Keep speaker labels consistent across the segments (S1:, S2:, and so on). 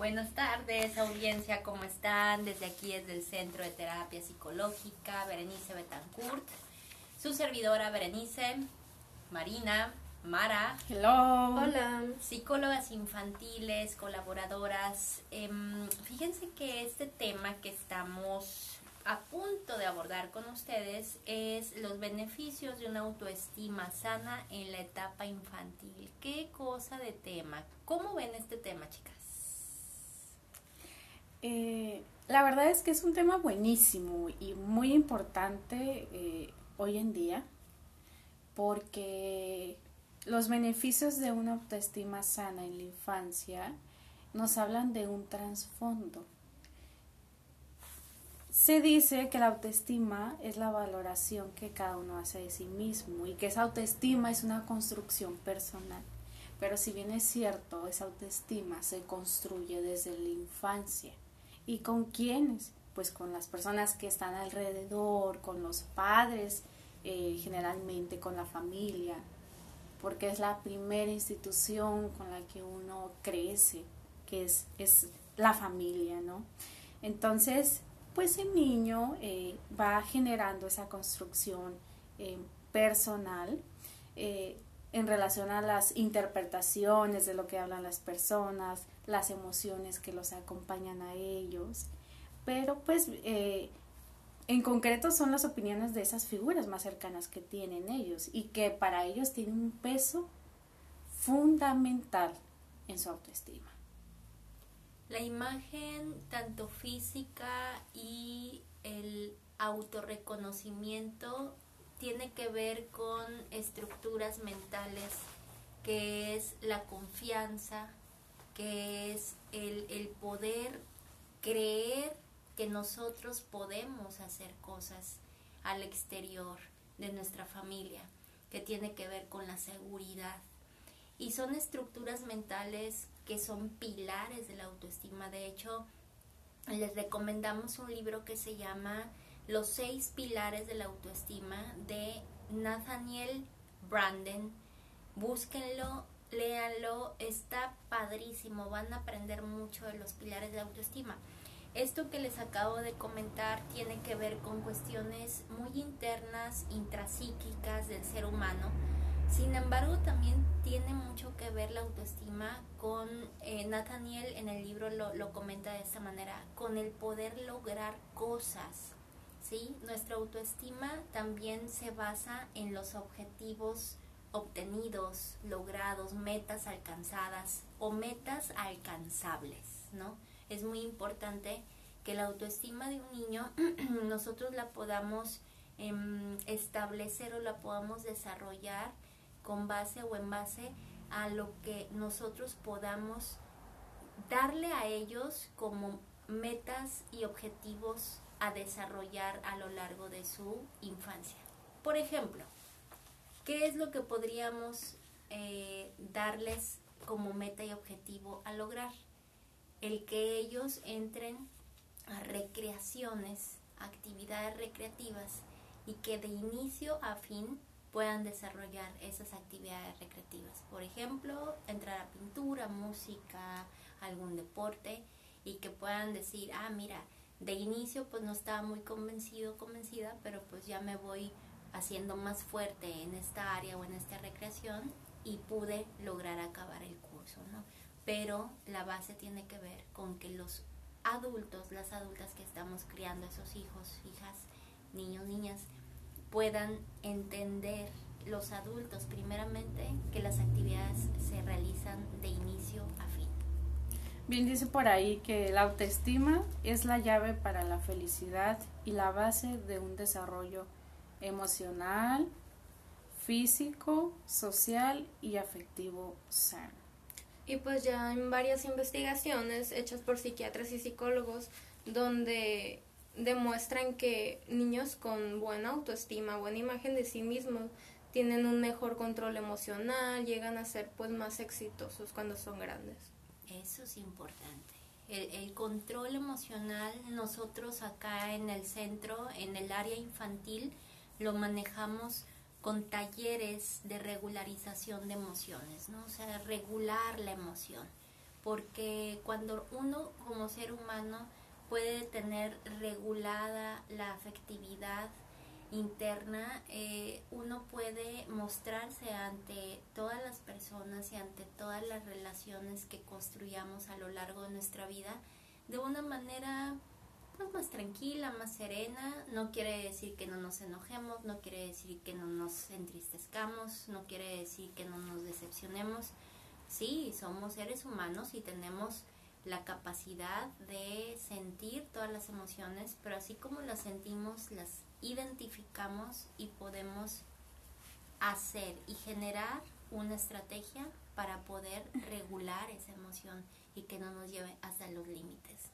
S1: Buenas tardes, audiencia, ¿cómo están? Desde aquí, desde el Centro de Terapia Psicológica, Berenice Betancourt, su servidora Berenice, Marina, Mara.
S2: Hello.
S3: Hola.
S1: Psicólogas infantiles, colaboradoras. Em, fíjense que este tema que estamos a punto de abordar con ustedes es los beneficios de una autoestima sana en la etapa infantil. ¿Qué cosa de tema? ¿Cómo ven este tema, chicas?
S2: Eh, la verdad es que es un tema buenísimo y muy importante eh, hoy en día porque los beneficios de una autoestima sana en la infancia nos hablan de un trasfondo. Se dice que la autoestima es la valoración que cada uno hace de sí mismo y que esa autoestima es una construcción personal. Pero si bien es cierto, esa autoestima se construye desde la infancia. ¿Y con quiénes? Pues con las personas que están alrededor, con los padres, eh, generalmente con la familia, porque es la primera institución con la que uno crece, que es, es la familia, ¿no? Entonces, pues el niño eh, va generando esa construcción eh, personal en relación a las interpretaciones de lo que hablan las personas, las emociones que los acompañan a ellos, pero pues en concreto son las opiniones de esas figuras más cercanas que tienen ellos y que para ellos tienen un peso fundamental en su autoestima.
S1: La imagen tanto física y el autorreconocimiento tiene que ver con estructuras mentales, que es la confianza, que es el, el poder creer que nosotros podemos hacer cosas al exterior de nuestra familia, que tiene que ver con la seguridad. Y son estructuras mentales que son pilares de la autoestima. De hecho, les recomendamos un libro que se llama Los seis pilares de la autoestima de Nathaniel Branden. Búsquenlo, léanlo, está padrísimo, van a aprender mucho de los pilares de la autoestima. Esto que les acabo de comentar tiene que ver con cuestiones muy internas, intrapsíquicas del ser humano. Sin embargo, también tiene mucho que ver la autoestima con, eh, Nathaniel en el libro lo, lo, comenta de esta manera, con el poder lograr cosas. ¿Sí? Nuestra autoestima también se basa en los objetivos obtenidos, logrados, metas alcanzadas o metas alcanzables, ¿no? es muy importante que la autoestima de un niño nosotros la podamos eh, establecer o la podamos desarrollar con base o en base a lo que nosotros podamos darle a ellos como metas y objetivos a desarrollar a lo largo de su infancia. Por ejemplo, ¿qué es lo que podríamos eh, darles como meta y objetivo a lograr? el que ellos entren a recreaciones, actividades recreativas y que de inicio a fin puedan desarrollar esas actividades recreativas. Por ejemplo, entrar a pintura, música, algún deporte y que puedan decir, ah, mira, de inicio pues no estaba muy convencido, convencida, pero pues ya me voy haciendo más fuerte en esta área o en esta recreación y pude lograr acabar el curso, ¿no? pero la base tiene que ver con que los adultos, las adultas que estamos criando esos hijos, hijas, niños, niñas, puedan entender los adultos primeramente que las actividades se realizan de inicio a fin.
S2: Bien dice por ahí que la autoestima es la llave para la felicidad y la base de un desarrollo emocional, físico, social y afectivo sano.
S3: Y pues ya en varias investigaciones hechas por psiquiatras y psicólogos donde demuestran que niños con buena autoestima, buena imagen de sí mismos, tienen un mejor control emocional, llegan a ser pues más exitosos cuando son grandes.
S1: Eso es importante. El, el, control emocional nosotros acá en el centro, en el área infantil, lo manejamos con talleres de regularización de emociones, ¿no? O sea, regular la emoción. porque cuando uno como ser humano puede tener regulada la afectividad interna, eh, uno puede mostrarse ante todas las personas y ante todas las relaciones que construyamos a lo largo de nuestra vida de una manera pues, más tranquila, más serena. No quiere decir que no nos enojemos, no quiere decir que no nos entristezcamos, no quiere decir que no nos decepcionemos. Sí, somos seres humanos y tenemos la capacidad de sentir todas las emociones, pero así como las sentimos, las identificamos y podemos hacer y generar una estrategia para poder regular esa emoción y que no nos lleve hasta los límites.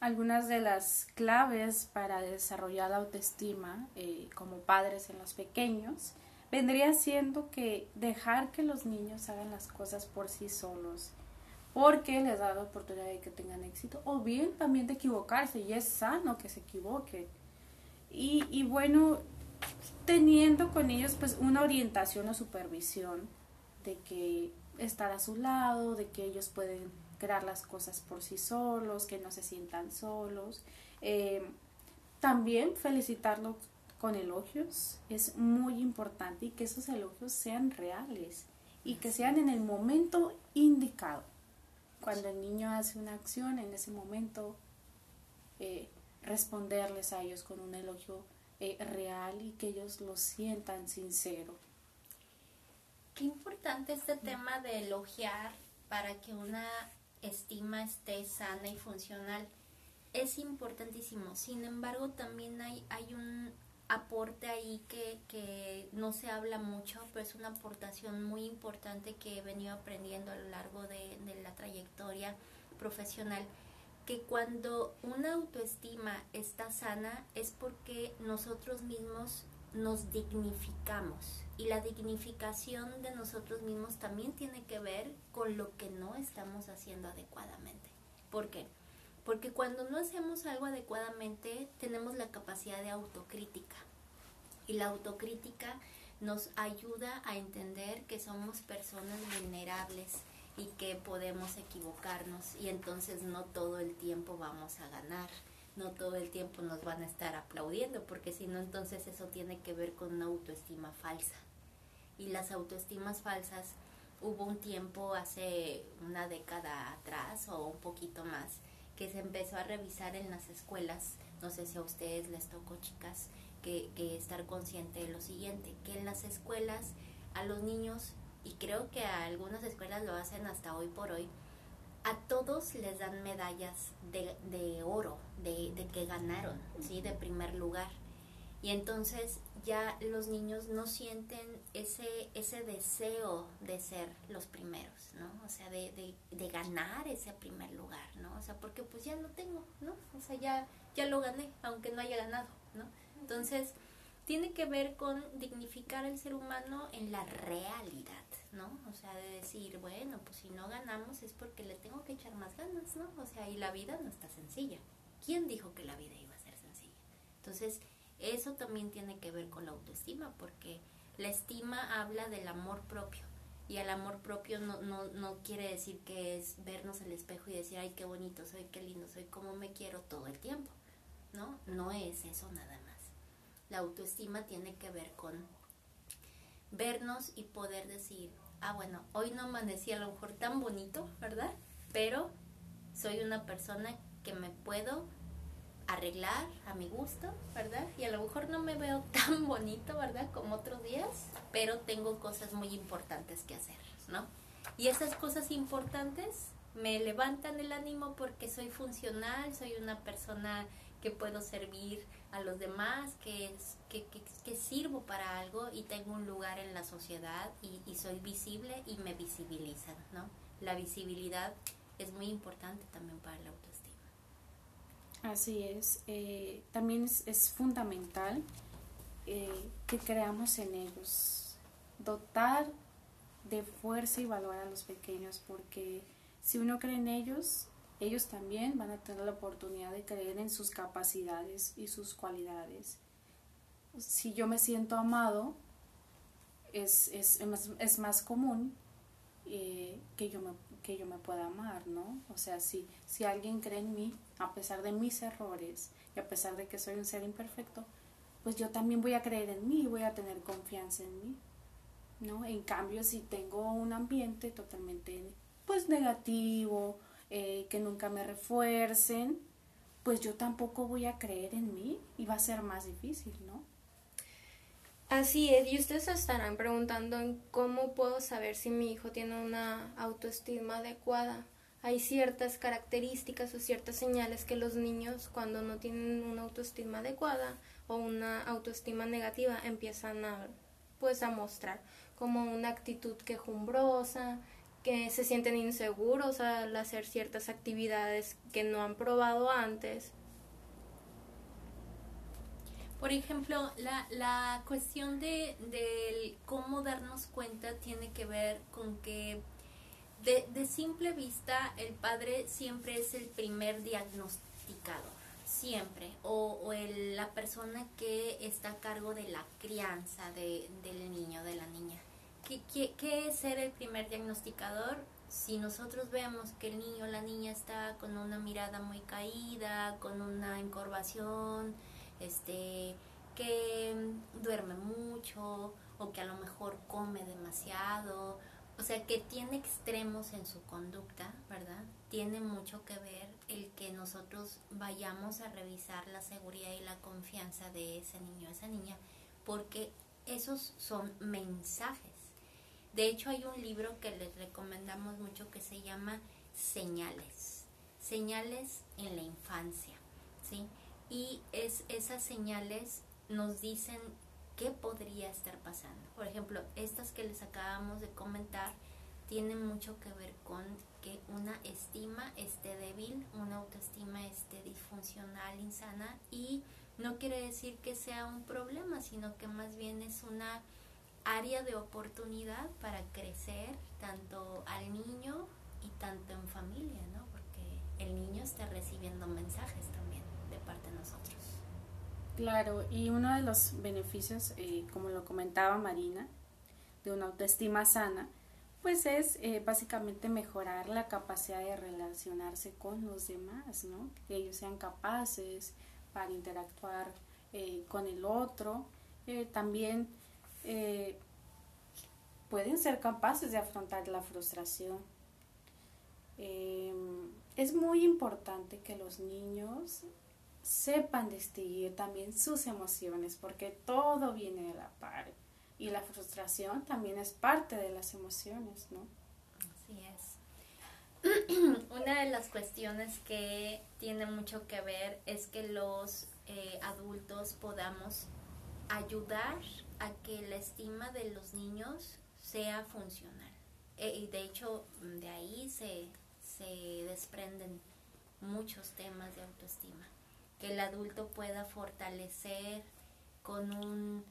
S2: Algunas de las claves para desarrollar la autoestima eh, como padres en los pequeños vendría siendo que dejar que los niños hagan las cosas por sí solos, porque les da la oportunidad de que tengan éxito, o bien también de equivocarse, y es sano que se equivoquen. Y, y bueno, teniendo con ellos pues una orientación o supervisión de que estar a su lado, de que ellos pueden crear las cosas por sí solos, que no se sientan solos. Eh, también felicitarlos con elogios es muy importante y que esos elogios sean reales y que sean en el momento indicado. Cuando el niño hace una acción, en ese momento eh, responderles a ellos con un elogio eh, real y que ellos lo sientan sincero.
S1: Qué importante este tema de elogiar para que una estima esté sana y funcional. Es importantísimo. Sin embargo, también hay, hay un aporte ahí que, que no se habla mucho, pero es una aportación muy importante que he venido aprendiendo a lo largo de, de la trayectoria profesional que cuando una autoestima está sana es porque nosotros mismos nos dignificamos y la dignificación de nosotros mismos también tiene que ver con lo que no estamos haciendo adecuadamente. ¿Por qué? Porque cuando no hacemos algo adecuadamente tenemos la capacidad de autocrítica y la autocrítica nos ayuda a entender que somos personas vulnerables y que podemos equivocarnos y entonces no todo el tiempo vamos a ganar no todo el tiempo nos van a estar aplaudiendo, porque si no, entonces eso tiene que ver con una autoestima falsa. Y las autoestimas falsas, hubo un tiempo hace una década atrás o un poquito más, que se empezó a revisar en las escuelas, no sé si a ustedes les tocó chicas, que, que estar consciente de lo siguiente, que en las escuelas a los niños, y creo que a algunas escuelas lo hacen hasta hoy por hoy, a todos les dan medallas de, de oro, de, de, que ganaron, ¿sí? De primer lugar. Y entonces ya los niños no sienten ese, ese deseo de ser los primeros, ¿no? O sea, de, de, de, ganar ese primer lugar, ¿no? O sea, porque pues ya lo tengo, ¿no? O sea, ya, ya lo gané, aunque no haya ganado, ¿no? Entonces, tiene que ver con dignificar al ser humano en la realidad, ¿no? O sea, de decir, bueno, pues si no ganamos es porque le tengo que echar más ganas, ¿no? O sea, y la vida no está sencilla. ¿Quién dijo que la vida iba a ser sencilla? Entonces, eso también tiene que ver con la autoestima, porque la estima habla del amor propio. Y el amor propio no, no, no quiere decir que es vernos al espejo y decir, ay, qué bonito soy, qué lindo soy, cómo me quiero todo el tiempo. ¿No? No es eso nada más. La autoestima tiene que ver con vernos y poder decir, ah, bueno, hoy no amanecí a lo mejor tan bonito, ¿verdad? Pero soy una persona que me puedo arreglar a mi gusto, ¿verdad? Y a lo mejor no me veo tan bonito, ¿verdad? Como otros días, pero tengo cosas muy importantes que hacer, ¿no? Y esas cosas importantes me levantan el ánimo porque soy funcional, soy una persona que puedo servir a los demás, que, que, que, sirvo para algo y tengo un lugar en la sociedad y, y, soy visible y me visibilizan, ¿no? La visibilidad es muy importante también para la autoestima.
S2: Así es, eh, también es, fundamental eh, que creamos en ellos, dotar de fuerza y valor a los pequeños, porque si uno cree en ellos, ellos también van a tener la oportunidad de creer en sus capacidades y sus cualidades. Si yo me siento amado, es, es, es, más, común eh, que, yo me, que yo me pueda amar, ¿no? O sea, si, si alguien cree en mí, a pesar de mis errores y a pesar de que soy un ser imperfecto, pues yo también voy a creer en mí y voy a tener confianza en mí, ¿no? En cambio, si tengo un ambiente totalmente, pues, negativo, eh, que nunca me refuercen, pues yo tampoco voy a creer en mí y va a ser más difícil, ¿no?
S3: Así es, y ustedes estarán preguntando en cómo puedo saber si mi hijo tiene una autoestima adecuada. Hay ciertas características o ciertas señales que los niños cuando no tienen una autoestima adecuada o una autoestima negativa empiezan a pues a mostrar como una actitud quejumbrosa, que se sienten inseguros al hacer ciertas actividades que no han probado antes
S1: por ejemplo, la, la cuestión de, cómo darnos cuenta tiene que ver con que de, de simple vista el padre siempre es el primer diagnosticador, siempre, o, o el, la persona que está a cargo de la crianza de, del niño, de la niña. ¿Qué, qué, qué es ser el primer diagnosticador? si nosotros vemos que el niño o la niña está con una mirada muy caída, con una encorvación, este, que duerme mucho o que a lo mejor come demasiado, o sea, que tiene extremos en su conducta, ¿verdad? Tiene mucho que ver el que nosotros vayamos a revisar la seguridad y la confianza de ese niño, esa niña, porque esos son mensajes. De hecho, hay un libro que les recomendamos mucho que se llama Señales, señales en la infancia, ¿sí? Y es, esas señales nos dicen qué podría estar pasando. Por ejemplo, estas que les acabamos de comentar tienen mucho que ver con que una estima esté débil, una autoestima esté disfuncional, insana y no quiere decir que sea un problema, sino que más bien es una área de oportunidad para crecer tanto al niño y tanto en familia, ¿no? Porque el niño está recibiendo mensajes también parte de nosotros.
S2: Claro, y uno de los beneficios, eh, como lo comentaba Marina, de una autoestima sana, pues es eh, básicamente mejorar la capacidad de relacionarse con los demás, ¿no? Que ellos sean capaces para interactuar eh, con el otro. también pueden ser capaces de afrontar la frustración. es muy importante que los niños sepan distinguir también sus emociones, porque todo viene de la par. Y la frustración también es parte de las emociones, ¿no?
S1: Así es. Una de las cuestiones que tiene mucho que ver es que los eh, adultos podamos ayudar a que la estima de los niños sea funcional. E, y de hecho, de ahí se, se desprenden muchos temas de autoestima que el adulto pueda fortalecer con un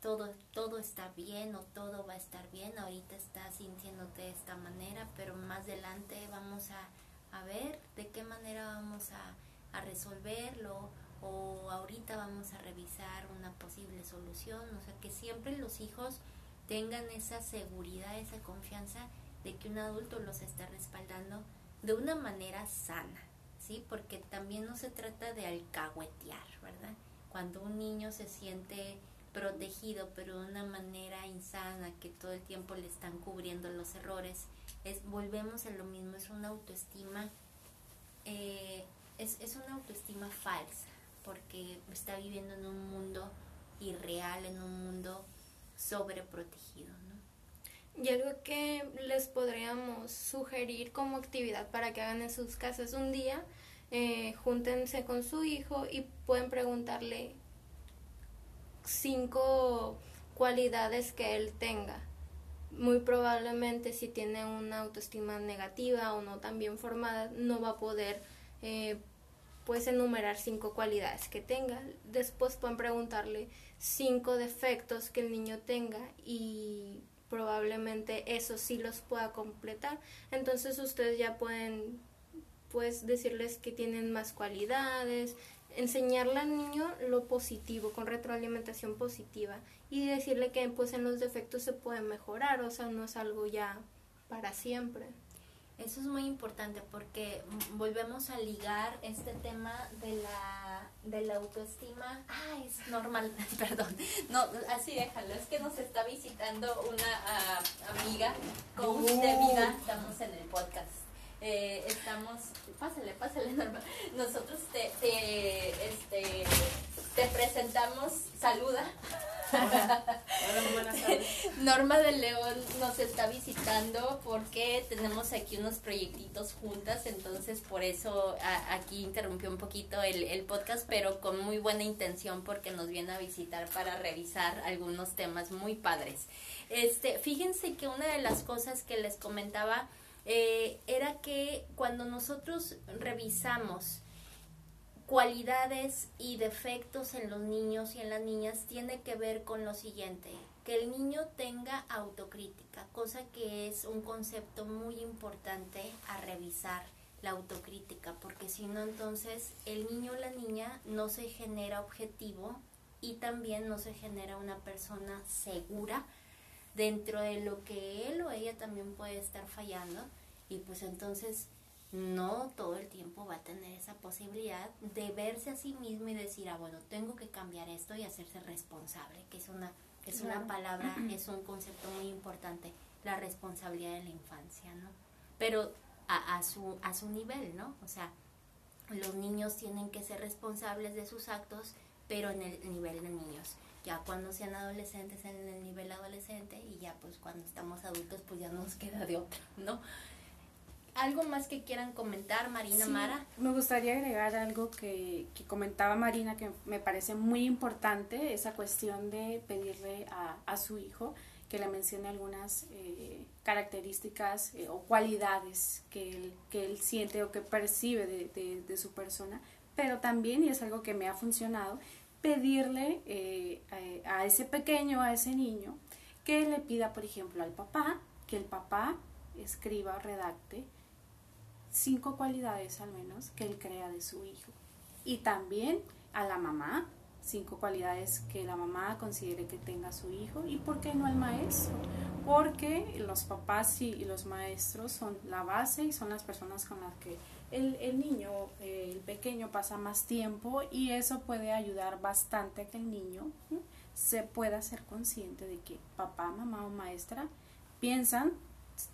S1: todo, todo está bien o todo va a estar bien, ahorita estás sintiéndote de esta manera, pero más adelante vamos a, a ver de qué manera vamos a, a resolverlo o ahorita vamos a revisar una posible solución, o sea que siempre los hijos tengan esa seguridad, esa confianza de que un adulto los está respaldando de una manera sana. ¿Sí? Porque también no se trata de alcahuetear, ¿verdad? Cuando un niño se siente protegido, pero de una manera insana, que todo el tiempo le están cubriendo los errores, es, volvemos a lo mismo, es una autoestima, eh, es, es una autoestima falsa, porque está viviendo en un mundo irreal, en un mundo sobreprotegido, ¿no?
S3: Y algo que les podríamos sugerir como actividad para que hagan en sus casas un día, eh, júntense con su hijo y pueden preguntarle cinco cualidades que él tenga. Muy probablemente si tiene una autoestima negativa o no tan bien formada, no va a poder eh, pues enumerar cinco cualidades que tenga. Después pueden preguntarle cinco defectos que el niño tenga y probablemente eso sí los pueda completar. Entonces ustedes ya pueden pues decirles que tienen más cualidades, enseñarle al niño lo positivo, con retroalimentación positiva y decirle que pues en los defectos se puede mejorar, o sea, no es algo ya para siempre.
S1: Eso es muy importante porque volvemos a ligar este tema de la, de la autoestima. Ah, es normal, perdón. No, así déjalo. Es que nos está visitando una ah, amiga coach de vida. Estamos en el podcast. Eh, estamos, pásale, pásale, Norma. Nosotros te, te, este, te presentamos, saluda. Norma de León nos está visitando porque tenemos aquí unos proyectitos juntas, entonces por eso aquí interrumpió un poquito el, el podcast, pero con muy buena intención porque nos viene a visitar para revisar algunos temas muy padres. Este, fíjense que una de las cosas que les comentaba eh, era que cuando nosotros revisamos cualidades y defectos en los niños y en las niñas tiene que ver con lo siguiente, que el niño tenga autocrítica, cosa que es un concepto muy importante a revisar la autocrítica, porque si no entonces el niño o la niña no se genera objetivo y también no se genera una persona segura dentro de lo que él o ella también puede estar fallando y pues entonces no todo el tiempo va a tener esa posibilidad de verse a sí mismo y decir, ah, bueno, tengo que cambiar esto y hacerse responsable, que es una, es una palabra, es un concepto muy importante, la responsabilidad de la infancia, ¿no? Pero a, a, su, a su nivel, ¿no? O sea, los niños tienen que ser responsables de sus actos, pero en el nivel de niños. Ya cuando sean adolescentes, en el nivel adolescente, y ya pues cuando estamos adultos, pues ya nos queda de otra, ¿no? ¿Algo más que quieran comentar, Marina Mara?
S2: Me gustaría agregar algo que, comentaba Marina que me parece muy importante, esa cuestión de pedirle a, su hijo que le mencione algunas eh, características eh, o cualidades que él, que él siente o que percibe de, su persona, pero también, y es algo que me ha funcionado, pedirle eh, a, a ese pequeño, a ese niño, que le pida, por ejemplo, al papá, que el papá escriba o redacte cinco cualidades al menos que él crea de su hijo. Y también a la mamá, cinco cualidades que la mamá considere que tenga su hijo. Y por qué no al maestro porque los papás y los maestros son la base y son las personas con las que el, el niño el pequeño pasa más tiempo y eso puede ayudar bastante a que el niño se pueda ser consciente de que papá mamá o maestra piensan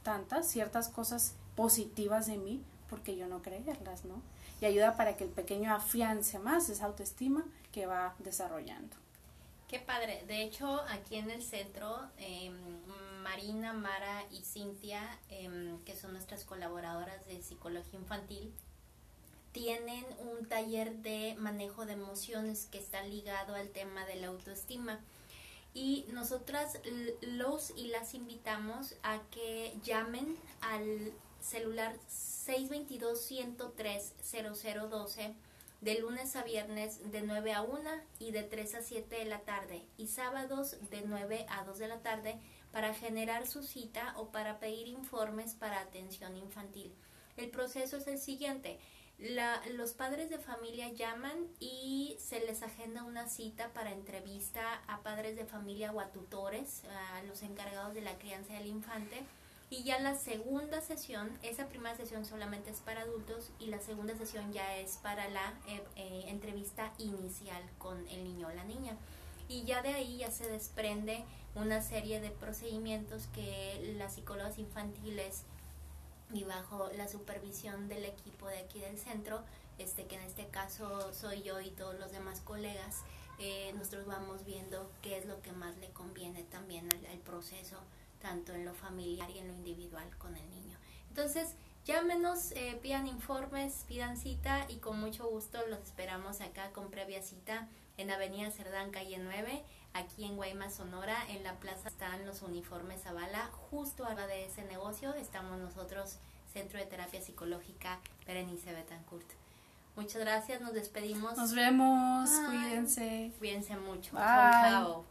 S2: tantas ciertas cosas positivas de mí porque yo no creerlas, ¿no? Y ayuda para que el pequeño afiance más esa autoestima que va desarrollando.
S1: Qué padre. De hecho, aquí en el centro, em, Marina, Mara y Cintia, em, que son nuestras colaboradoras de psicología infantil, tienen un taller de manejo de emociones que está ligado al tema de la autoestima. Y nosotras los y las invitamos a que llamen al celular 622-103-0012 de lunes a viernes de 9 a 1 y de 3 a 7 de la tarde y sábados de 9 a 2 de la tarde para generar su cita o para pedir informes para atención infantil. El proceso es el siguiente. La, los padres de familia llaman y se les agenda una cita para entrevista a padres de familia o a tutores, a los encargados de la crianza del infante y ya la segunda sesión, esa primera sesión solamente es para adultos y la segunda sesión ya es para la eh, eh, entrevista inicial con el niño o la niña. Y ya de ahí ya se desprende una serie de procedimientos que las psicólogas infantiles y bajo la supervisión del equipo de aquí del centro, este que en este caso soy yo y todos los demás colegas, eh, nosotros vamos viendo qué es lo que más le conviene también al proceso tanto en lo familiar y en lo individual con el niño. Entonces, llámenos, eh, pidan informes, pidan cita y con mucho gusto los esperamos acá con previa cita en Avenida Cerdán, calle 9, aquí en Guaymas, Sonora. En la plaza están los uniformes Zavala. Justo arriba de ese negocio estamos nosotros, Centro de Terapia Psicológica Berenice Betancourt. Muchas gracias, nos despedimos.
S2: Nos vemos, cuídense.
S1: Cuídense mucho. Chao.